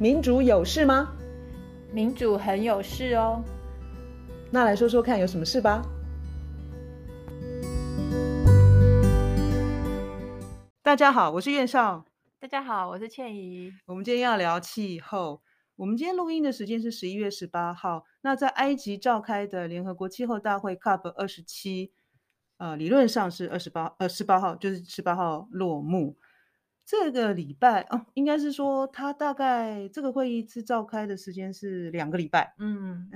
民主有事吗？民主很有事哦。那来说说看，有什么事吧？大家好，我是苑少。大家好，我是倩怡。我们今天要聊气候。我们今天录音的时间是十一月十八号。那在埃及召开的联合国气候大会 COP 二十七，呃，理论上是二十八呃十八号，就是十八号落幕。这个礼拜哦，应该是说他大概这个会议次召开的时间是两个礼拜。嗯，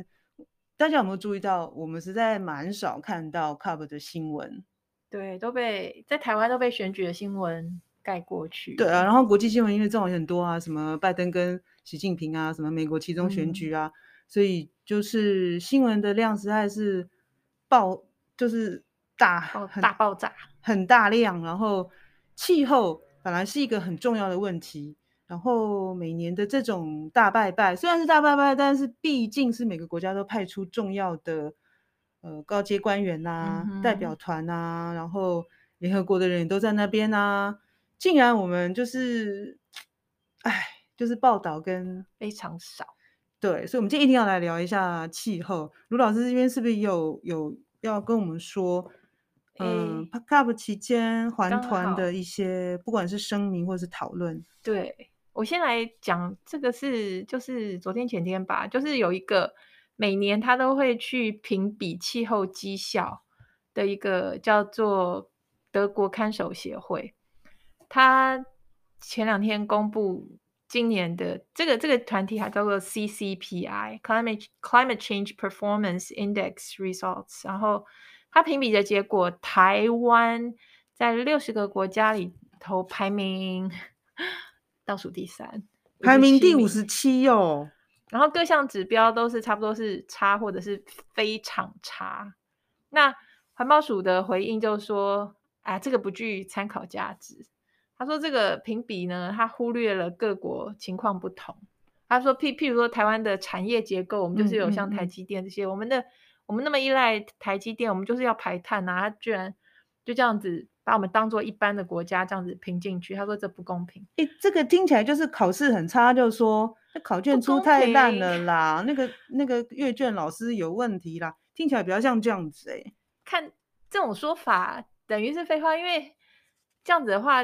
大家有没有注意到，我们实在蛮少看到 CUP 的新闻？对，都被在台湾都被选举的新闻盖过去。对啊，然后国际新闻因为这种很多啊，什么拜登跟习近平啊，什么美国其中选举啊，嗯、所以就是新闻的量实在是爆，就是大大爆炸，很大量，然后气候。本来是一个很重要的问题，然后每年的这种大拜拜，虽然是大拜拜，但是毕竟是每个国家都派出重要的呃高阶官员呐、啊、嗯、代表团呐、啊，然后联合国的人也都在那边呐、啊，竟然我们就是，哎，就是报道跟非常少，对，所以我们今天一定要来聊一下气候。卢老师这边是不是有有要跟我们说？嗯，COP 期间环团的一些，不管是声明或是讨论。对，我先来讲这个是，就是昨天前天吧，就是有一个每年他都会去评比气候绩效的一个叫做德国看守协会，他前两天公布今年的这个这个团体还叫做 CCPI（Climate Climate Change Performance Index Results），然后。他评比的结果，台湾在六十个国家里头排名 倒数第三，排名第五十七哦。然后各项指标都是差不多是差或者是非常差。那环保署的回应就是说，啊，这个不具参考价值。他说这个评比呢，他忽略了各国情况不同。他说，譬譬如说台湾的产业结构，我们就是有像台积电这些，嗯嗯嗯我们的。我们那么依赖台积电，我们就是要排碳啊！他居然就这样子把我们当做一般的国家这样子评进去，他说这不公平。诶，这个听起来就是考试很差，就是说那考卷出太烂了啦，那个那个阅卷老师有问题啦，听起来比较像这样子诶。看这种说法等于是废话，因为这样子的话，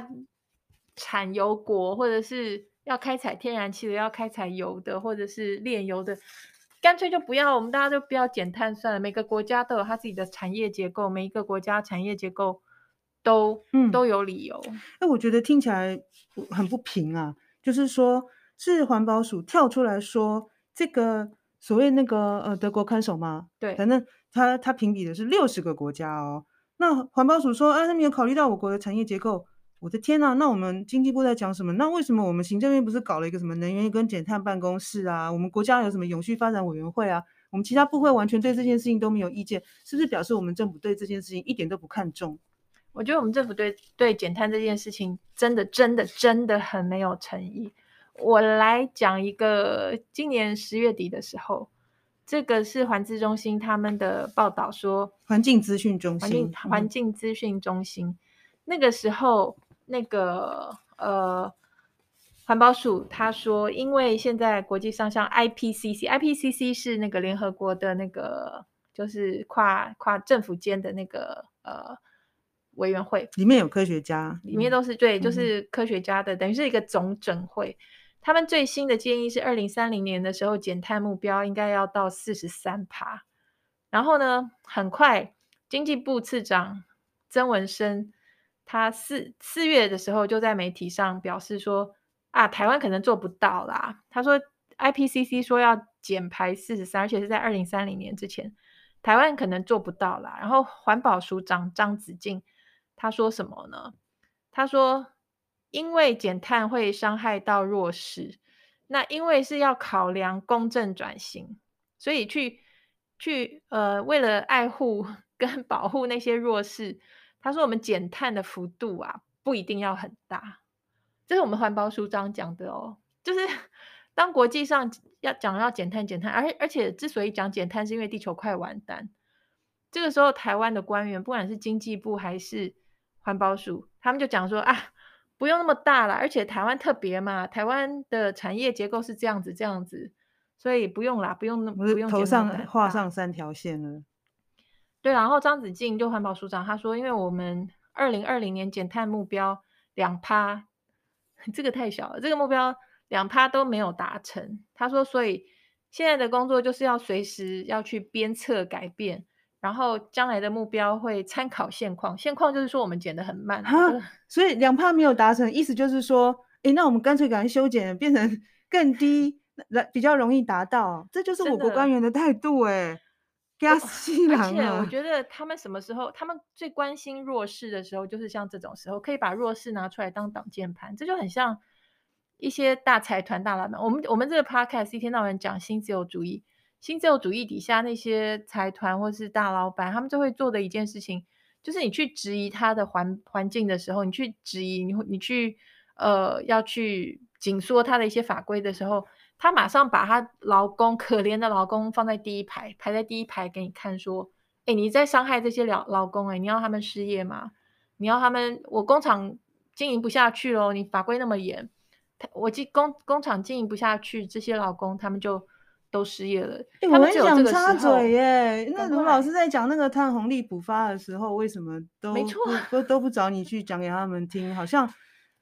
产油国或者是要开采天然气的，要开采油的，或者是炼油的。干脆就不要，我们大家就不要减碳算了。每个国家都有它自己的产业结构，每一个国家产业结构都嗯都有理由。哎，我觉得听起来很不平啊。就是说，是环保署跳出来说，这个所谓那个呃德国看守吗？对，反正他他评比的是六十个国家哦。那环保署说，啊，他没有考虑到我国的产业结构。我的天呐，那我们经济部在讲什么？那为什么我们行政院不是搞了一个什么能源跟减碳办公室啊？我们国家有什么永续发展委员会啊？我们其他部会完全对这件事情都没有意见，是不是表示我们政府对这件事情一点都不看重？我觉得我们政府对对减碳这件事情真的真的真的很没有诚意。我来讲一个，今年十月底的时候，这个是环资中心他们的报道说，环境资讯中心，环境资讯中心、嗯、那个时候。那个呃，环保署他说，因为现在国际上像 IPCC，IPCC 是那个联合国的那个，就是跨跨政府间的那个呃委员会，里面有科学家，里面都是对，就是科学家的，嗯、等于是一个总整会。他们最新的建议是，二零三零年的时候减碳目标应该要到四十三趴。然后呢，很快经济部次长曾文生。他四四月的时候就在媒体上表示说啊，台湾可能做不到啦。他说 IPCC 说要减排四十三，而且是在二零三零年之前，台湾可能做不到啦。然后环保署长张子静他说什么呢？他说因为减碳会伤害到弱势，那因为是要考量公正转型，所以去去呃为了爱护 跟保护那些弱势。他说：“我们减碳的幅度啊，不一定要很大。”这是我们环保署长讲的哦。就是 当国际上要讲要减碳、减碳，而而且之所以讲减碳，是因为地球快完蛋。这个时候，台湾的官员，不管是经济部还是环保署，他们就讲说：“啊，不用那么大了，而且台湾特别嘛，台湾的产业结构是这样子这样子，所以不用啦，不用那么不用头上画上三条线了。对，然后张子静就环保署长他说，因为我们二零二零年减碳目标两趴，这个太小了，这个目标两趴都没有达成。他说，所以现在的工作就是要随时要去鞭策改变。然后将来的目标会参考现况，现况就是说我们减得很慢，所以两趴没有达成，意思就是说，诶，那我们干脆赶快修剪，变成更低，来比较容易达到，这就是我国官员的态度，诶，加西郎啊！而且我觉得他们什么时候，他们最关心弱势的时候，就是像这种时候，可以把弱势拿出来当挡箭盘，这就很像一些大财团大老板。我们我们这个 podcast 一天到晚讲新自由主义。新自由主义底下那些财团或是大老板，他们就会做的一件事情，就是你去质疑他的环环境的时候，你去质疑你你去呃要去紧缩他的一些法规的时候，他马上把她老公可怜的老公放在第一排，排在第一排给你看，说，哎，你在伤害这些老老公，哎，你要他们失业吗？你要他们我工厂经营不下去喽？你法规那么严，我工工厂经营不下去，这些老公他们就。都失业了，欸、我很想插嘴耶。那卢老师在讲那个碳红利补发的时候，为什么都没错都都不找你去讲给他们听？好像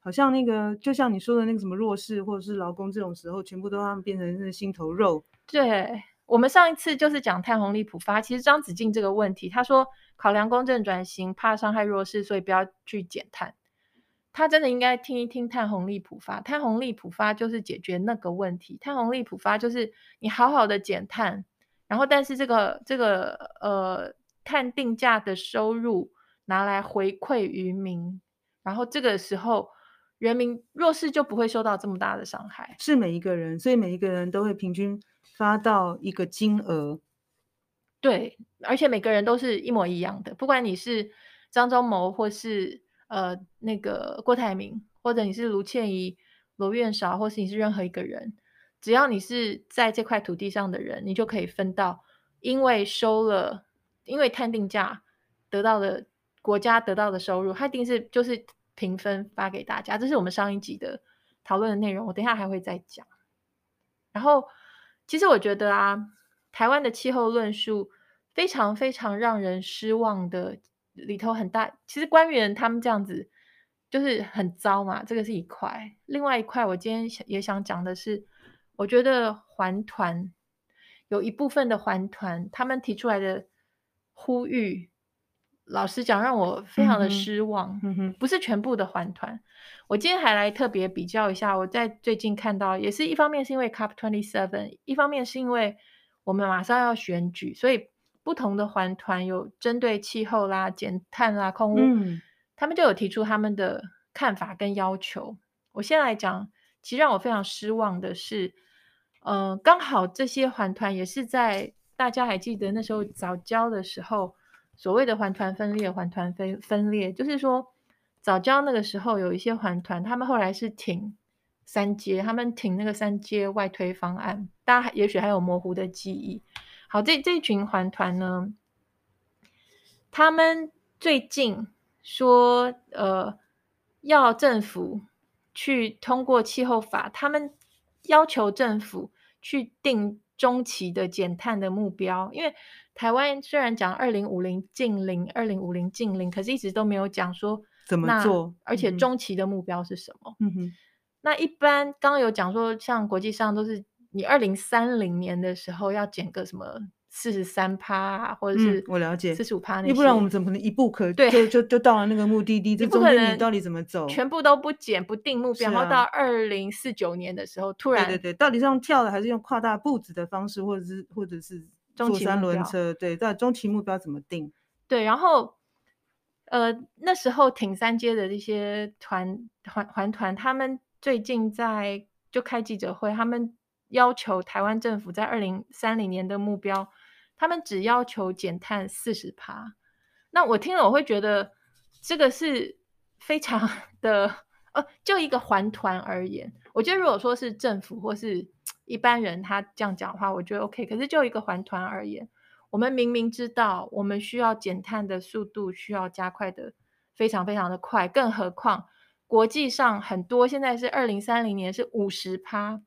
好像那个，就像你说的那个什么弱势或者是劳工这种时候，全部都让他们变成那心头肉。对，我们上一次就是讲碳红利普发，其实张子静这个问题，他说考量公正转型，怕伤害弱势，所以不要去减碳。他真的应该听一听碳红利普发，碳红利普发就是解决那个问题。碳红利普发就是你好好的减碳，然后但是这个这个呃碳定价的收入拿来回馈于民，然后这个时候人民弱势就不会受到这么大的伤害。是每一个人，所以每一个人都会平均发到一个金额。对，而且每个人都是一模一样的，不管你是张忠谋或是。呃，那个郭台铭，或者你是卢倩怡、罗院韶，或是你是任何一个人，只要你是在这块土地上的人，你就可以分到，因为收了，因为碳定价得到的国家得到的收入，它一定是就是评分发给大家。这是我们上一集的讨论的内容，我等一下还会再讲。然后，其实我觉得啊，台湾的气候论述非常非常让人失望的。里头很大，其实官员他们这样子就是很糟嘛，这个是一块。另外一块，我今天也想讲的是，我觉得环团有一部分的环团，他们提出来的呼吁，老实讲让我非常的失望。嗯哼，不是全部的环团。我今天还来特别比较一下，我在最近看到，也是一方面是因为 Cup twenty seven，一方面是因为我们马上要选举，所以。不同的环团有针对气候啦、减碳啦、空污，嗯，他们就有提出他们的看法跟要求。我先来讲，其实让我非常失望的是，呃，刚好这些环团也是在大家还记得那时候早教的时候，所谓的环团分裂，环团分分裂，就是说早教那个时候有一些环团，他们后来是挺三阶，他们挺那个三阶外推方案，大家也许还有模糊的记忆。好，这这群环团呢，他们最近说，呃，要政府去通过气候法，他们要求政府去定中期的减碳的目标。因为台湾虽然讲二零五零近零，二零五零近零，可是一直都没有讲说怎么做，而且中期的目标是什么？嗯哼，那一般刚刚有讲说，像国际上都是。你二零三零年的时候要减个什么四十三趴，或者是我了解四十五趴，要不然我们怎么可能一步可对就就就到了那个目的地？这中间你到底怎么走？全部都不减不定目标，啊、然后到二零四九年的时候突然对对对，到底是用跳的还是用跨大步子的方式，或者是或者是坐三轮车？对，到底中期目标怎么定？对，然后呃那时候挺三街的这些团环环团，他们最近在就开记者会，他们。要求台湾政府在二零三零年的目标，他们只要求减碳四十趴。那我听了我会觉得这个是非常的，呃，就一个环团而言，我觉得如果说是政府或是一般人他这样讲话，我觉得 OK。可是就一个环团而言，我们明明知道我们需要减碳的速度需要加快的非常非常的快，更何况国际上很多现在是二零三零年是五十趴，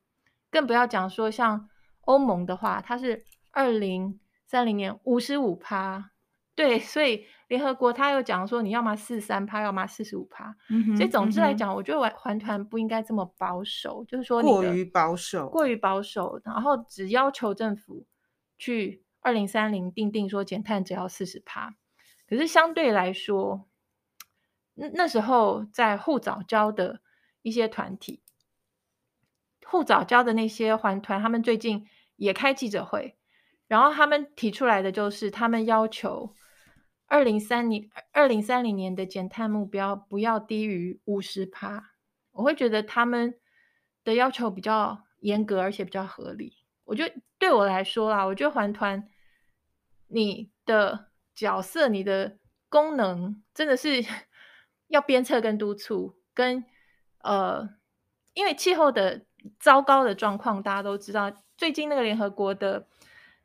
更不要讲说像欧盟的话，它是二零三零年五十五趴。对，所以联合国他又讲说，你要么四十三趴，要么四十五趴。所以总之来讲，嗯、我觉得环环团不应该这么保守，就是说过于保守，过于保守，然后只要求政府去二零三零定定说减碳只要四十趴，可是相对来说。那那时候在护早教的一些团体，护早教的那些环团，他们最近也开记者会，然后他们提出来的就是，他们要求二零三零二零三零年的减碳目标不要低于五十趴。我会觉得他们的要求比较严格，而且比较合理。我觉得对我来说啦，我觉得环团你的角色、你的功能真的是。要鞭策跟督促，跟呃，因为气候的糟糕的状况，大家都知道。最近那个联合国的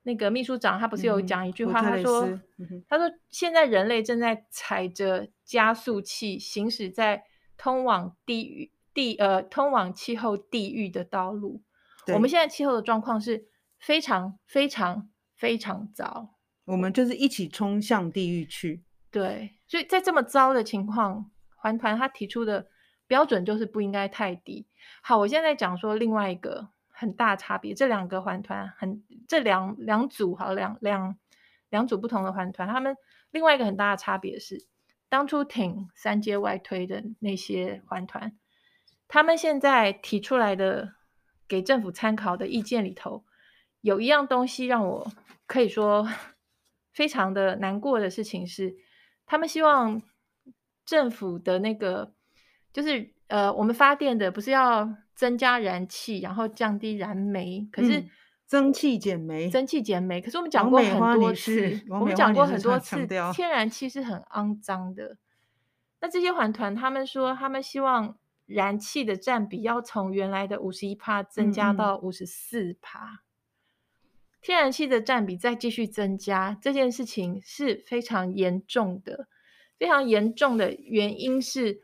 那个秘书长，他不是有讲一句话，嗯、他说：“嗯、他说现在人类正在踩着加速器，行驶在通往地狱地呃通往气候地狱的道路。我们现在气候的状况是非常非常非常糟，我们就是一起冲向地狱去。对，所以在这么糟的情况。”环团他提出的标准就是不应该太低。好，我现在讲说另外一个很大差别，这两个环团很这两两组好两两两组不同的环团，他们另外一个很大的差别是，当初挺三阶外推的那些环团，他们现在提出来的给政府参考的意见里头，有一样东西让我可以说非常的难过的事情是，他们希望。政府的那个就是呃，我们发电的不是要增加燃气，然后降低燃煤，可是、嗯、增气减煤，增气减煤。可是我们讲过很多次，我们讲过很多次，天然气是很肮脏的。那这些环团他们说，他们希望燃气的占比要从原来的五十一帕增加到五十四趴，嗯嗯，天然气的占比再继续增加，这件事情是非常严重的。非常严重的原因是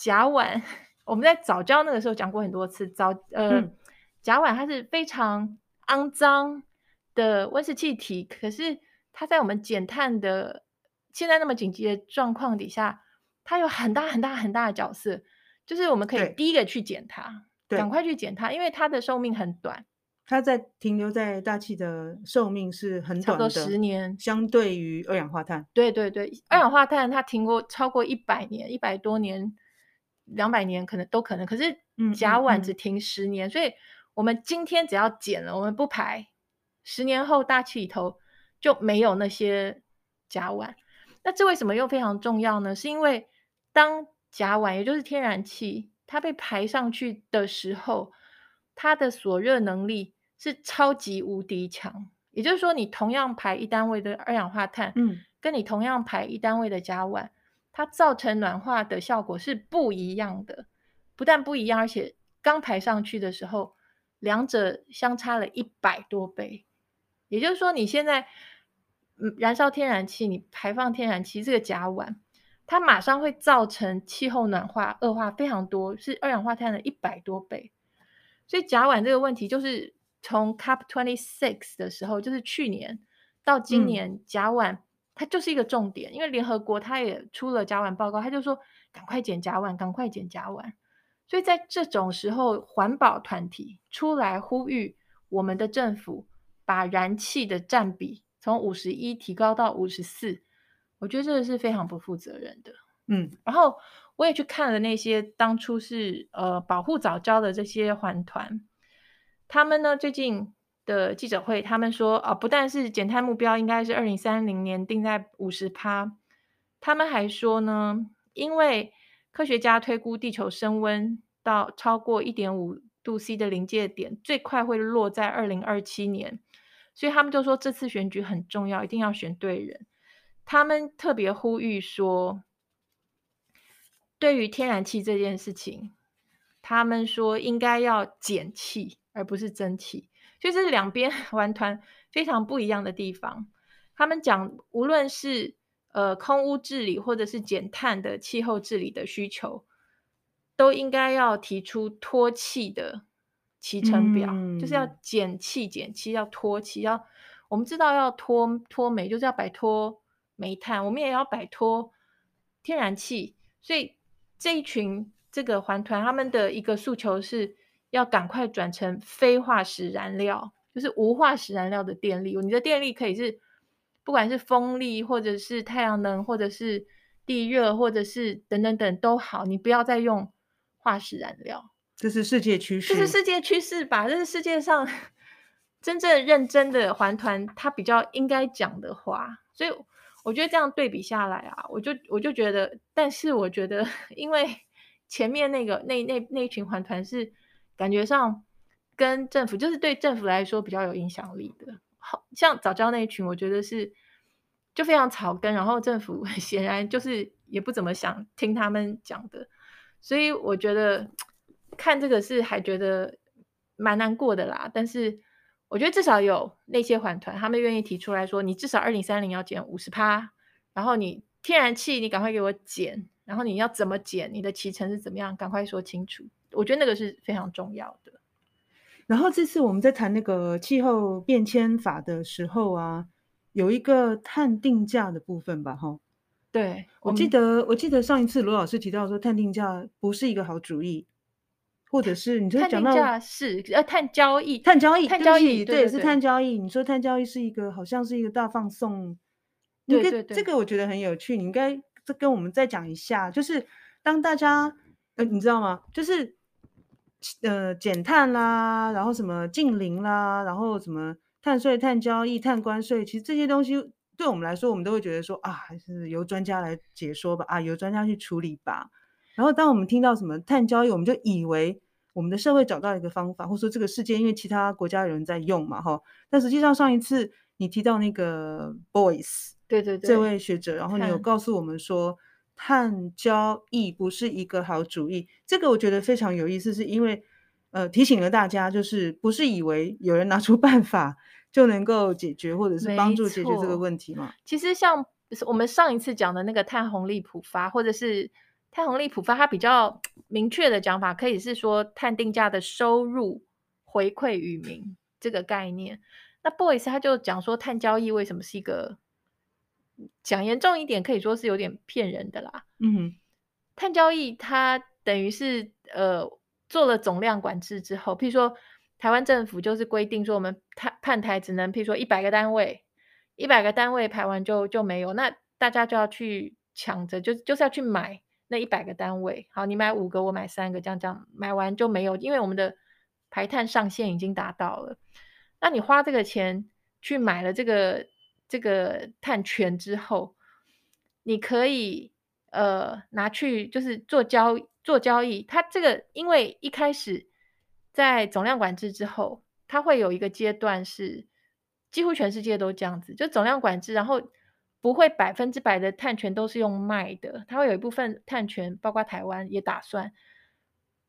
甲烷，我们在早教那个时候讲过很多次，早呃、嗯、甲烷它是非常肮脏的温室气体，可是它在我们减碳的现在那么紧急的状况底下，它有很大很大很大的角色，就是我们可以第一个去减它，赶快去减它，因为它的寿命很短。它在停留在大气的寿命是很短的，十年，相对于二氧化碳。对对对，二氧化碳它停过超过一百年，一百多年、两百年可能都可能，可是甲烷只停十年，嗯嗯嗯，所以我们今天只要减了，我们不排，十年后大气里头就没有那些甲烷。那这为什么又非常重要呢？是因为当甲烷，也就是天然气，它被排上去的时候，它的锁热能力。是超级无敌强，也就是说，你同样排一单位的二氧化碳，嗯，跟你同样排一单位的甲烷，它造成暖化的效果是不一样的。不但不一样，而且刚排上去的时候，两者相差了一百多倍。也就是说，你现在嗯燃烧天然气，你排放天然气，这个甲烷，它马上会造成气候暖化恶化非常多，是二氧化碳的一百多倍。所以甲烷这个问题就是。从 COP twenty six 的时候，就是去年到今年，甲烷它就是一个重点，嗯、因为联合国它也出了甲烷报告，它就说赶快减甲烷，赶快减甲烷。所以在这种时候，环保团体出来呼吁我们的政府把燃气的占比从五十一提高到五十四，我觉得这个是非常不负责任的。嗯，然后我也去看了那些当初是呃保护早教的这些环团。他们呢，最近的记者会，他们说啊，不但是减碳目标应该是二零三零年定在五十趴，他们还说呢，因为科学家推估地球升温到超过一点五度 C 的临界点，最快会落在二零二七年，所以他们就说这次选举很重要，一定要选对人。他们特别呼吁说，对于天然气这件事情，他们说应该要减气。而不是增气，所以这是两边 环团非常不一样的地方。他们讲，无论是呃空污治理，或者是减碳的气候治理的需求，都应该要提出脱气的期程表，嗯、就是要减气减气，要脱气，要我们知道要脱脱煤，就是要摆脱煤炭，我们也要摆脱天然气，所以这一群这个环团他们的一个诉求是要赶快转成非化石燃料，就是无化石燃料的电力，你的电力可以是不管是风力或者是太阳能或者是地热或者是等等等都好，你不要再用化石燃料。这是世界趋势，这是世界趋势吧？这是世界上 真正认真的环团，他比较应该讲的话。所以我觉得这样对比下来啊，我就我就觉得，但是我觉得，因为前面那个那那那一群环团是感觉上跟政府，就是对政府来说比较有影响力的。好像早教那一群，我觉得是就非常草根，然后政府 显然就是也不怎么想听他们讲的，所以我觉得。看这个是还觉得蛮难过的啦，但是我觉得至少有那些缓团，他们愿意提出来说，你至少二零三零要减五十趴，然后你天然气你赶快给我减，然后你要怎么减，你的期程是怎么样，赶快说清楚。我觉得那个是非常重要的。然后这次我们在谈那个气候变迁法的时候啊，有一个碳定价的部分吧，哈。对，我记得我记得上一次罗老师提到说，碳定价不是一个好主意。或者是你说讲到是呃碳交易，碳交易，碳交易对，是碳交易。你说碳交易是一个好像是一个大放送，对对对，这个我觉得很有趣。你应该再跟我们再讲一下，就是当大家呃你知道吗？就是呃减碳啦，然后什么净零啦，然后什么碳税、碳交易、碳关税，其实这些东西对我们来说，我们都会觉得说啊，还是由专家来解说吧，啊，由专家去处理吧。然后，当我们听到什么碳交易，我们就以为我们的社会找到一个方法，或者说这个世界因为其他国家有人在用嘛，哈。但实际上，上一次你提到那个 Boyce，对对对，这位学者，然后你有告诉我们说，碳交易不是一个好主意。这个我觉得非常有意思，是因为呃提醒了大家，就是不是以为有人拿出 办法就能够解决，或者是帮助解决这个问题嘛？其实像我们上一次讲的那个碳红利普发，或者是。碳红利普发，它比较明确的讲法，可以是说碳定价的收入回馈于民这个概念。那 Boyce 他就讲说，碳交易为什么是一个讲严重一点，可以说是有点骗人的啦。嗯，碳交易它等于是呃做了总量管制之后，譬如说台湾政府就是规定说，我们碳碳台只能譬如说一百个单位，一百个单位排完就就没有，那大家就要去抢着，就就是要去买。那一百个单位，好，你买五个，我买三个，这样这样买完就没有，因为我们的排碳上限已经达到了。那你花这个钱去买了这个这个碳权之后，你可以呃拿去就是做交做交易。它这个因为一开始在总量管制之后，它会有一个阶段是几乎全世界都这样子，就总量管制，然后。不会百分之百的碳权都是用卖的，它会有一部分碳权，包括台湾也打算，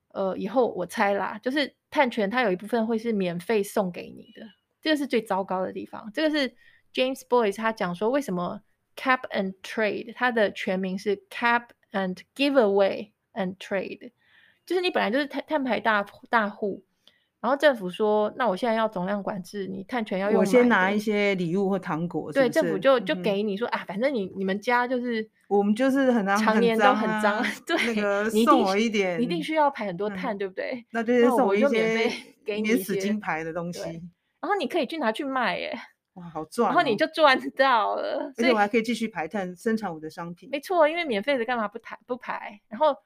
呃，以后我猜啦，就是碳权它有一部分会是免费送给你的，这个是最糟糕的地方。这个是 James Boyce 他讲说，为什么 Cap and Trade 它的全名是 Cap and Give Away and Trade，就是你本来就是碳碳排大大户。然后政府说：“那我现在要总量管制，你碳权要用。”我先拿一些礼物或糖果是是。对，政府就就给你说、嗯、啊，反正你你们家就是我们就是很常年都很脏，啊、对，那个送我一点，你一定需要排很多碳，嗯、对不对？那就是送我一些 免费给你免死金牌的东西，然后你可以去拿去卖，耶。哇，好赚、哦！然后你就赚 到了，而且我还可以继续排碳，生产我的商品。没错，因为免费的干嘛不排不排？然后，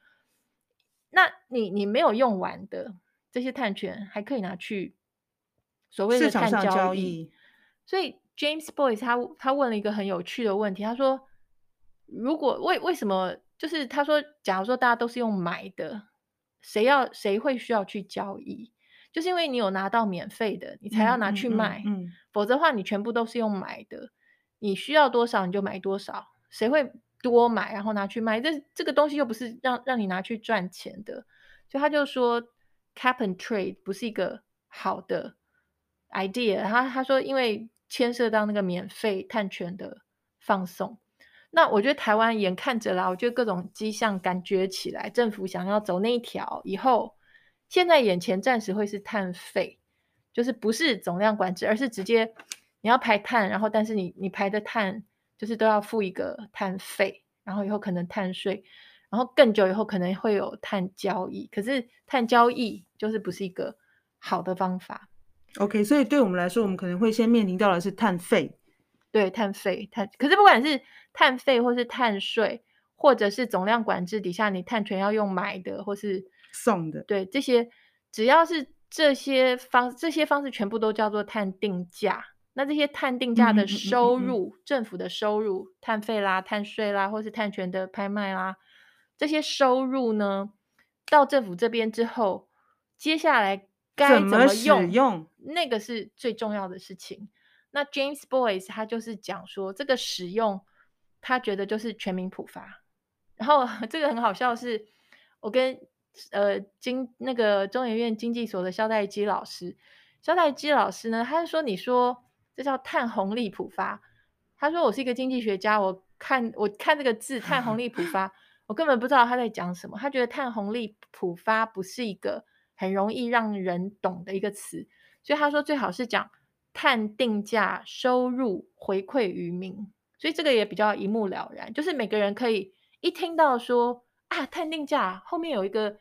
那你你没有用完的这些碳权还可以拿去。所谓的碳交易，交易，所以 James Boyce 他他问了一个很有趣的问题，他说：“如果为为什么就是他说，假如说大家都是用买的，谁要谁会需要去交易？就是因为你有拿到免费的，你才要拿去卖，嗯嗯嗯嗯、否则的话你全部都是用买的，你需要多少你就买多少，谁会多买然后拿去卖？这这个东西又不是让让你拿去赚钱的，所以他就说 Cap and Trade 不是一个好的。” idea，他他说，因为牵涉到那个免费碳权的放送，那我觉得台湾眼看着啦，我觉得各种迹象感觉起来，政府想要走那一条以后，现在眼前暂时会是碳费，就是不是总量管制，而是直接你要排碳，然后但是你你排的碳就是都要付一个碳费，然后以后可能碳税，然后更久以后可能会有碳交易，可是碳交易就是不是一个好的方法。OK，所以对我们来说，我们可能会先面临到的是碳费。对，碳费，碳，可是不管是碳费或是碳税，或者是总量管制底下，你碳权要用买的或是送的，对，这些只要是这些方这些方式全部都叫做碳定价。那这些碳定价的收入，嗯嗯嗯嗯、政府的收入，碳费啦、碳税啦，或是碳权的拍卖啦，这些收入呢，到政府这边之后，接下来该怎么用？那个是最重要的事情。那 James Boyce 他就是讲说，这个使用他觉得就是全民普发。然后 这个很好笑是，是我跟呃经那个中研院经济所的肖代基老师，肖代基老师呢，他就说你说这叫碳红利普发。他说我是一个经济学家，我看我看这个字碳红利普 发，我根本不知道他在讲什么。他觉得碳红利普发不是一个很容易让人懂的一个词，所以他说最好是讲。碳定价收入回馈于民，所以这个也比较一目了然，就是每个人可以一听到说啊，碳定价后面有一个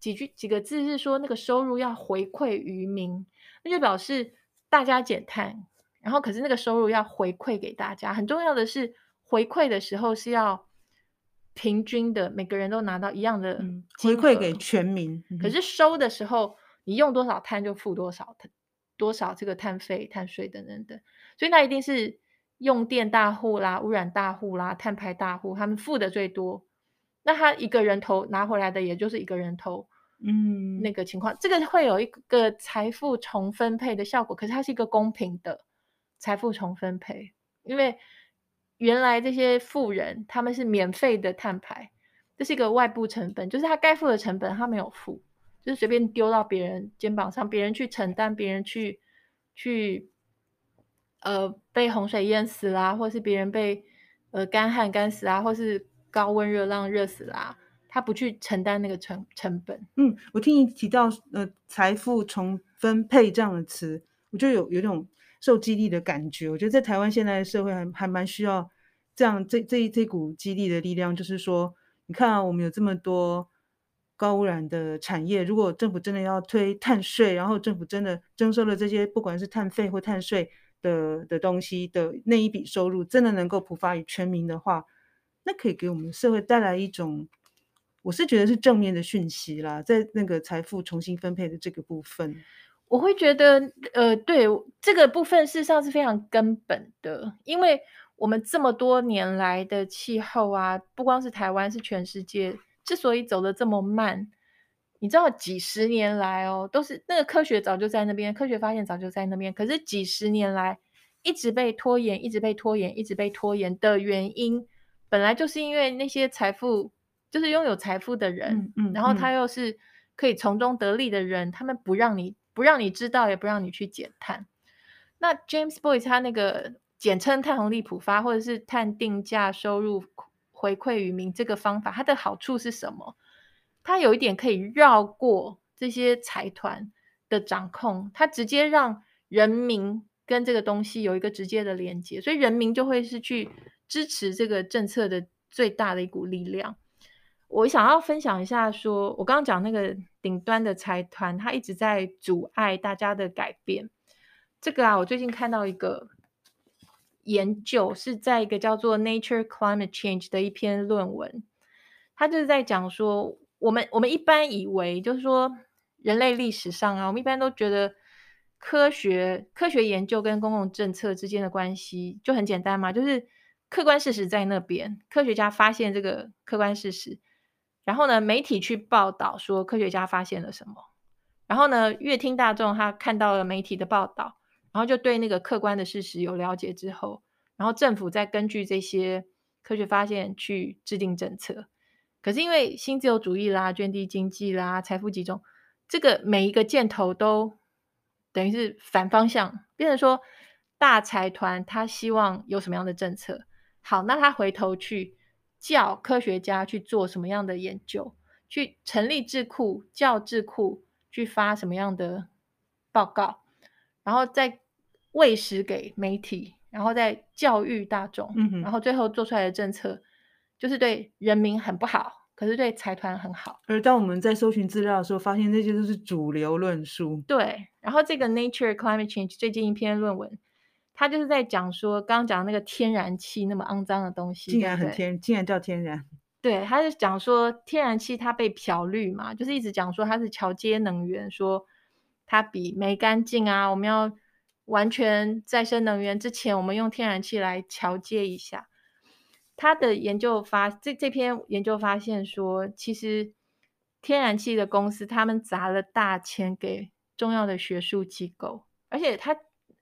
几句几个字是说那个收入要回馈于民，那就表示大家减碳，然后可是那个收入要回馈给大家。很重要的是回馈的时候是要平均的，每个人都拿到一样的、嗯、回馈给全民。可是收的时候，你用多少碳就付多少碳。多少这个碳费、碳税等等等，所以那一定是用电大户啦、污染大户啦、碳排大户，他们付的最多。那他一个人头拿回来的，也就是一个人头，嗯，那个情况，这个会有一个财富重分配的效果。可是它是一个公平的财富重分配，因为原来这些富人他们是免费的碳排，这是一个外部成本，就是他该付的成本他没有付。就是随便丢到别人肩膀上，别人去承担，别人去去呃被洪水淹死啦，或是别人被呃干旱干死啊，或是高温热浪热死啦，他不去承担那个成成本。嗯，我听你提到呃财富重分配这样的词，我就有有种受激励的感觉。我觉得在台湾现在的社会还还蛮需要这样这这这股激励的力量，就是说，你看啊，我们有这么多。高污染的产业，如果政府真的要推碳税，然后政府真的征收了这些不管是碳费或碳税的的东西的那一笔收入，真的能够普发于全民的话，那可以给我们社会带来一种，我是觉得是正面的讯息啦，在那个财富重新分配的这个部分，我会觉得，呃，对这个部分事实上是非常根本的，因为我们这么多年来的气候啊，不光是台湾，是全世界。之所以走得这么慢，你知道几十年来哦，都是那个科学早就在那边，科学发现早就在那边，可是几十年来一直被拖延，一直被拖延，一直被拖延的原因，本来就是因为那些财富，就是拥有财富的人，嗯，嗯，然后他又是可以从中得利的人，他们不让你不让你知道，也不让你去减碳。那 James Boyce 他那个简称碳红利普发，或者是碳定价收入。回馈于民这个方法，它的好处是什么？它有一点可以绕过这些财团的掌控，它直接让人民跟这个东西有一个直接的连接，所以人民就会是去支持这个政策的最大的一股力量。我想要分享一下说，我刚刚讲那个顶端的财团，它一直在阻碍大家的改变。这个啊，我最近看到一个。研究是在一个叫做《Nature Climate Change》的一篇论文，他就是在讲说，我们我们一般以为就是说，人类历史上啊，我们一般都觉得科学科学研究跟公共政策之间的关系就很简单嘛，就是客观事实在那边，科学家发现这个客观事实，然后呢，媒体去报道说科学家发现了什么，然后呢，阅听大众他看到了媒体的报道。然后就对那个客观的事实有了解之后，然后政府再根据这些科学发现去制定政策。可是因为新自由主义啦、圈地经济啦、财富集中，这个每一个箭头都等于是反方向，变成说大财团他希望有什么样的政策，好，那他回头去叫科学家去做什么样的研究，去成立智库，叫智库去发什么样的报告，然后再喂食给媒体，然后再教育大众，然后最后做出来的政策就是对人民很不好。可是对财团很好，而当我们在搜寻资料的时候，发现那些都是主流论述。对，然后这个 Nature Climate Change 最近一篇论文，它就是在讲说，刚刚讲那个天然气那么肮脏的东西，竟然很天，竟然叫天然。对，他是讲说天然气它被漂绿嘛，就是一直讲说它是桥接能源，说它比煤干净啊，我们要完全再生能源之前，我们用天然气来桥接一下。他的研究发这这篇研究发现说，其实天然气的公司他们砸了大钱给重要的学术机构，而且他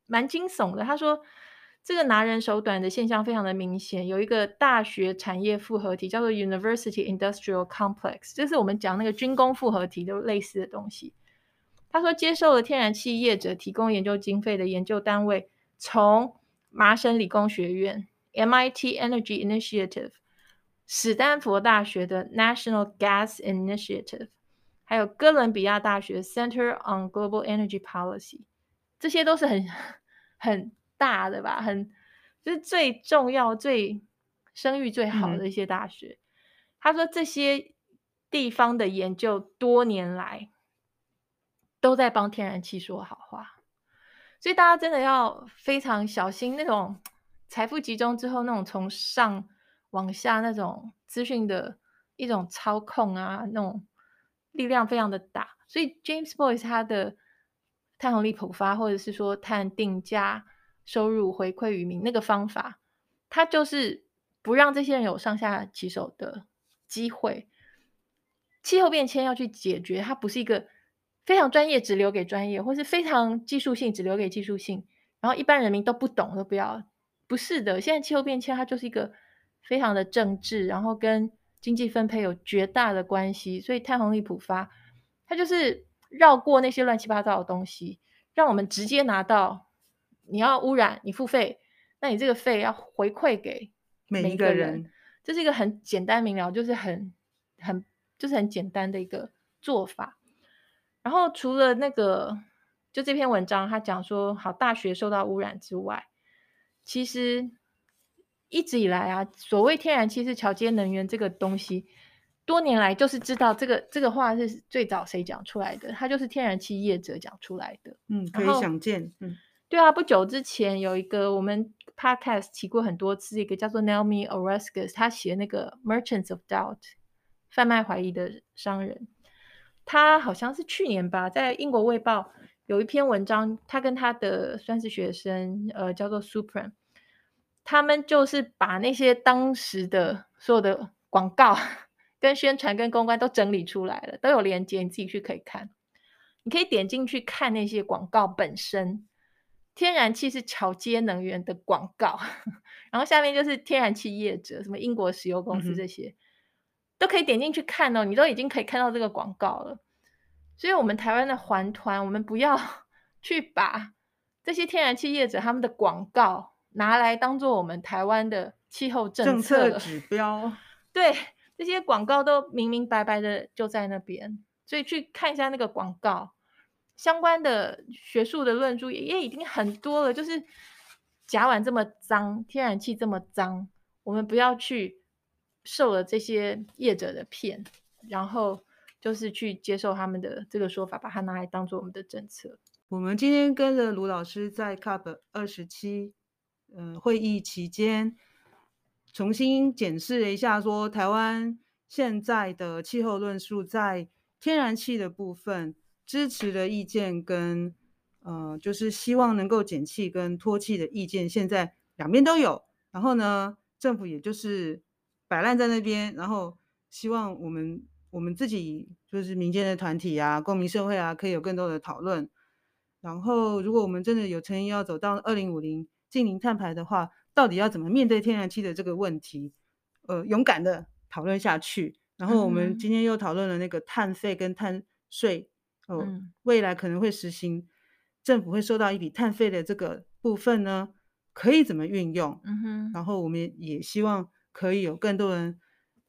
蛮惊悚的。他说，这个拿人手短的现象非常的明显。有一个大学产业复合体叫做 University Industrial Complex，就是我们讲那个军工复合体都类似的东西。他说，接受了天然气业者提供研究经费的研究单位，从麻省理工学院。MIT Energy Initiative、史丹佛大学的 National Gas Initiative，还有哥伦比亚大学 Center on Global Energy Policy，这些都是很很大的吧，很就是最重要、最声誉最好的一些大学。嗯、他说，这些地方的研究多年来都在帮天然气说好话，所以大家真的要非常小心那种。财富集中之后，那种从上往下那种资讯的一种操控啊，那种力量非常的大。所以 James Boyce 他的碳红利普发，或者是说碳定价、收入回馈于民那个方法，它就是不让这些人有上下其手的机会。气候变迁要去解决，它不是一个非常专业只留给专业，或是非常技术性只留给技术性，然后一般人民都不懂都不要。不是的，现在气候变迁它就是一个非常的政治，然后跟经济分配有绝大的关系，所以碳红利普发，它就是绕过那些乱七八糟的东西，让我们直接拿到，你要污染，你付费，那你这个费要回馈给每一个人，这是一个很简单明了，就是很很就是很简单的一个做法。然后除了那个，就这篇文章他讲说，好，大学受到污染之外。其实一直以来啊，所谓天然气是桥接能源这个东西，多年来就是知道这个这个话是最早谁讲出来的，他就是天然气业者讲出来的。嗯，可以想见。嗯，对啊，不久之前有一个我们 podcast 提过很多次，一个叫做 Naomi Oreskes，他写那个 Merchants of Doubt，贩卖怀疑的商人，他好像是去年吧，在英国卫报。有一篇文章，他跟他的算是学生，呃，叫做 Supreme，他们就是把那些当时的所有的广告、跟宣传、跟公关都整理出来了，都有连接，你自己去可以看。你可以点进去看那些广告本身，天然气是桥接能源的广告，然后下面就是天然气业者，什么英国石油公司这些，嗯、都可以点进去看哦，你都已经可以看到这个广告了。所以，我们台湾的环团，我们不要 去把这些天然气业者他们的广告拿来当做我们台湾的气候政策，政策指标。对，这些广告都明明白白的就在那边，所以去看一下那个广告，相关的学术的论述也也已经很多了。就是甲烷这么脏，天然气这么脏，我们不要去受了这些业者的骗，然后。就是去接受他们的这个说法，把它拿来当做我们的政策。我们今天跟着卢老师在 CUP 二十七，嗯，会议期间重新检视了一下，说台湾现在的气候论述在天然气的部分支持的意见跟，呃，就是希望能够减气跟脱气的意见，现在两边都有。然后呢，政府也就是摆烂在那边，然后希望我们。我们自己就是民间的团体啊，公民社会啊，可以有更多的讨论。然后，如果我们真的有诚意要走到二零五零净零碳排的话，到底要怎么面对天然气的这个问题？呃，勇敢的讨论下去。然后，我们今天又讨论了那个碳费跟碳税，哦、呃，嗯、未来可能会实行，政府会收到一笔碳费的这个部分呢，可以怎么运用？嗯哼，然后我们也希望可以有更多人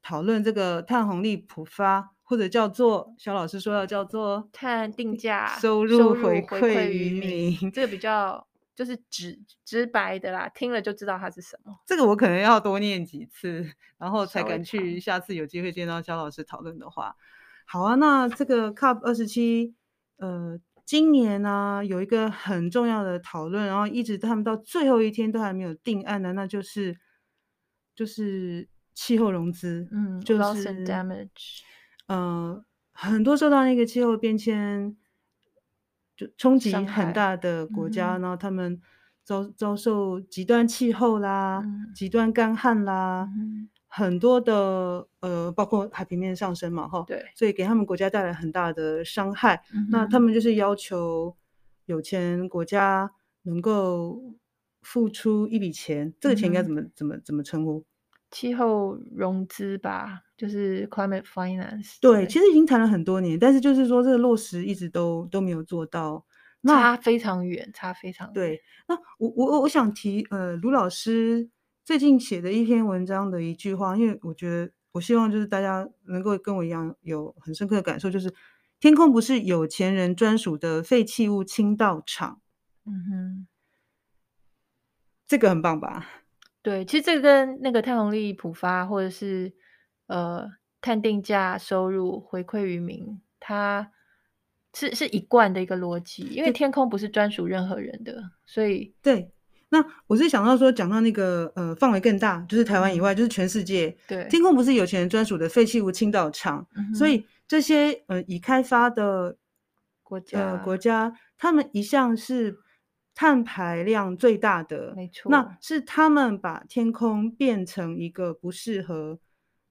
讨论这个碳红利普发，或者叫做肖老师说要叫做碳定价收入回馈于民，这个比较就是直直白的啦，听了就知道它是什么。这个我可能要多念几次，然后才敢去。下次有机会见到肖老师讨论的话，好啊。那这个 COP 二十七，呃。今年呢、啊，有一个很重要的讨论，然后一直他们到最后一天都还没有定案的，那就是就是气候融资，嗯，就是 loss and damage，呃，很多受到那个气候变迁就冲击很大的国家，嗯、然后他们遭遭受极端气候啦，嗯、极端干旱啦。嗯很多的呃，包括海平面上升嘛，哈，对，所以给他们国家带来很大的伤害。嗯、那他们就是要求有钱国家能够付出一笔钱，嗯、这个钱应该怎么怎么怎么称呼？气候融资吧，就是 climate finance。对，对，其实已经谈了很多年，但是就是说这个落实一直都都没有做到，那差非常远，差非常远。对，那我我我想提呃，卢老师。最近写的一篇文章的一句话，因为我觉得，我希望就是大家能够跟我一样有很深刻的感受，就是天空不是有钱人专属的废弃物倾倒场。嗯哼，这个很棒吧？对，其实这个跟那个太红利普发，或者是呃碳定价收入回馈于民，它是是一贯的一个逻辑，因为天空不是专属任何人的，所以对。那我是想到说，讲到那个呃范围更大，就是台湾以外，就是全世界。对，天空不是有钱人专属的废弃物倾倒场，嗯，所以这些呃已开发的国家呃国家，他们一向是碳排量最大的，没错。那是他们把天空变成一个不适合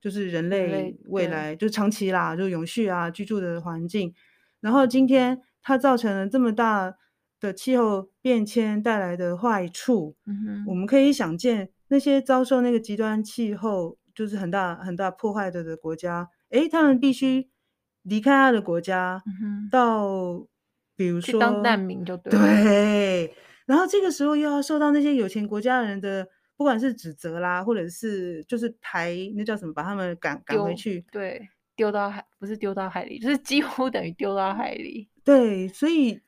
就是人类未来就长期啦，就永续啊居住的环境，然后今天它造成了这么大。的气候变迁带来的坏处，嗯，我们可以想见那些遭受那个极端气候就是很大很大破坏的的国家，诶，他们必须离开他的国家，嗯、到比如说当难民就对，对，然后这个时候又要受到那些有钱国家的人的不管是指责啦，或者是就是排那叫什么，把他们赶赶回去，对，丢到海不是丢到海里，就是几乎等于丢到海里，对，所以。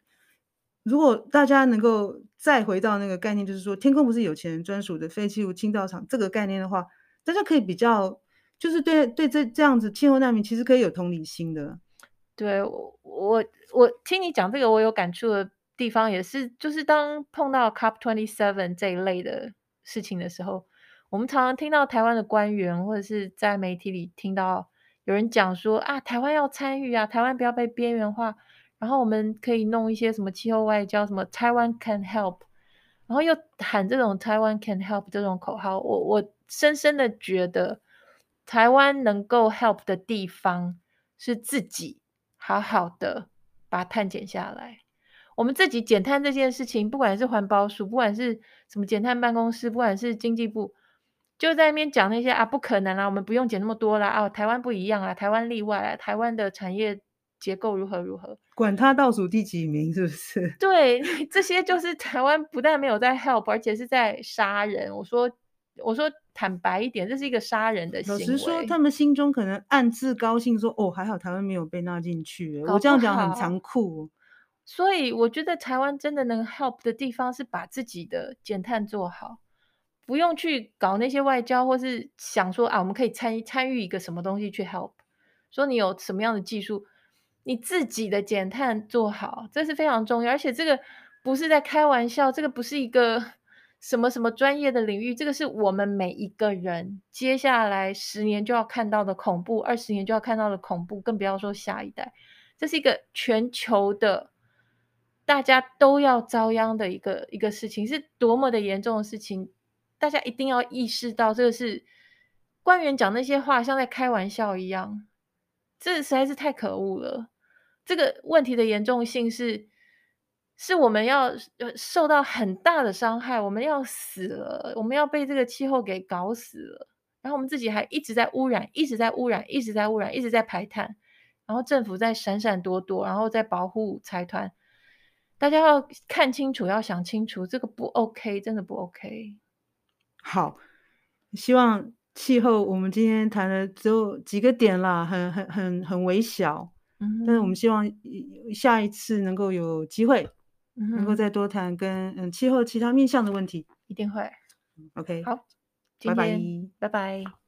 如果大家能够再回到那个概念，就是说天空不是有钱人专属的废弃物倾倒场这个概念的话，大家可以比较，就是对对这这样子气候难民其实可以有同理心的。对我我我听你讲这个，我有感触的地方也是，就是当碰到 COP twenty seven 这一类的事情的时候，我们常常听到台湾的官员或者是在媒体里听到有人讲说啊，台湾要参与啊，台湾不要被边缘化。然后我们可以弄一些什么气候外交，什么 Taiwan can help，然后又喊这种 Taiwan can help 这种口号。我我深深的觉得，台湾能够 help 的地方是自己好好的把碳减下来。我们自己减碳这件事情，不管是环保署，不管是什么减碳办公室，不管是经济部，就在那边讲那些啊，不可能啦，我们不用减那么多啦，啊，台湾不一样啊，台湾例外啊，台湾的产业。结构如何如何？管他倒数第几名是不是？对，这些就是台湾不但没有在 help，而且是在杀人。我说，我说坦白一点，这是一个杀人的行为。老实说，他们心中可能暗自高兴说，说哦，还好台湾没有被纳进去。我这样讲很残酷。所以我觉得台湾真的能 help 的地方是把自己的减碳做好，不用去搞那些外交，或是想说啊，我们可以参参与一个什么东西去 help。说你有什么样的技术？你自己的减碳做好，这是非常重要，而且这个不是在开玩笑，这个不是一个什么什么专业的领域，这个是我们每一个人接下来十年就要看到的恐怖，二十年就要看到的恐怖，更不要说下一代，这是一个全球的，大家都要遭殃的一个一个事情，是多么的严重的事情，大家一定要意识到，这个是官员讲那些话像在开玩笑一样。这实在是太可恶了！这个问题的严重性是，是我们要受到很大的伤害，我们要死了，我们要被这个气候给搞死了。然后我们自己还一直在污染，一直在污染，一直在污染，一直在排碳。然后政府在闪闪躲躲，然后在保护财团。大家要看清楚，要想清楚，这个不 OK，真的不 OK。好，希望气候我们今天谈的只有几个点啦，很很很很微小，嗯，但是我们希望下一次能够有机会，嗯，能够再多谈跟嗯气候其他面向的问题，一定会。OK，好，拜拜，拜拜。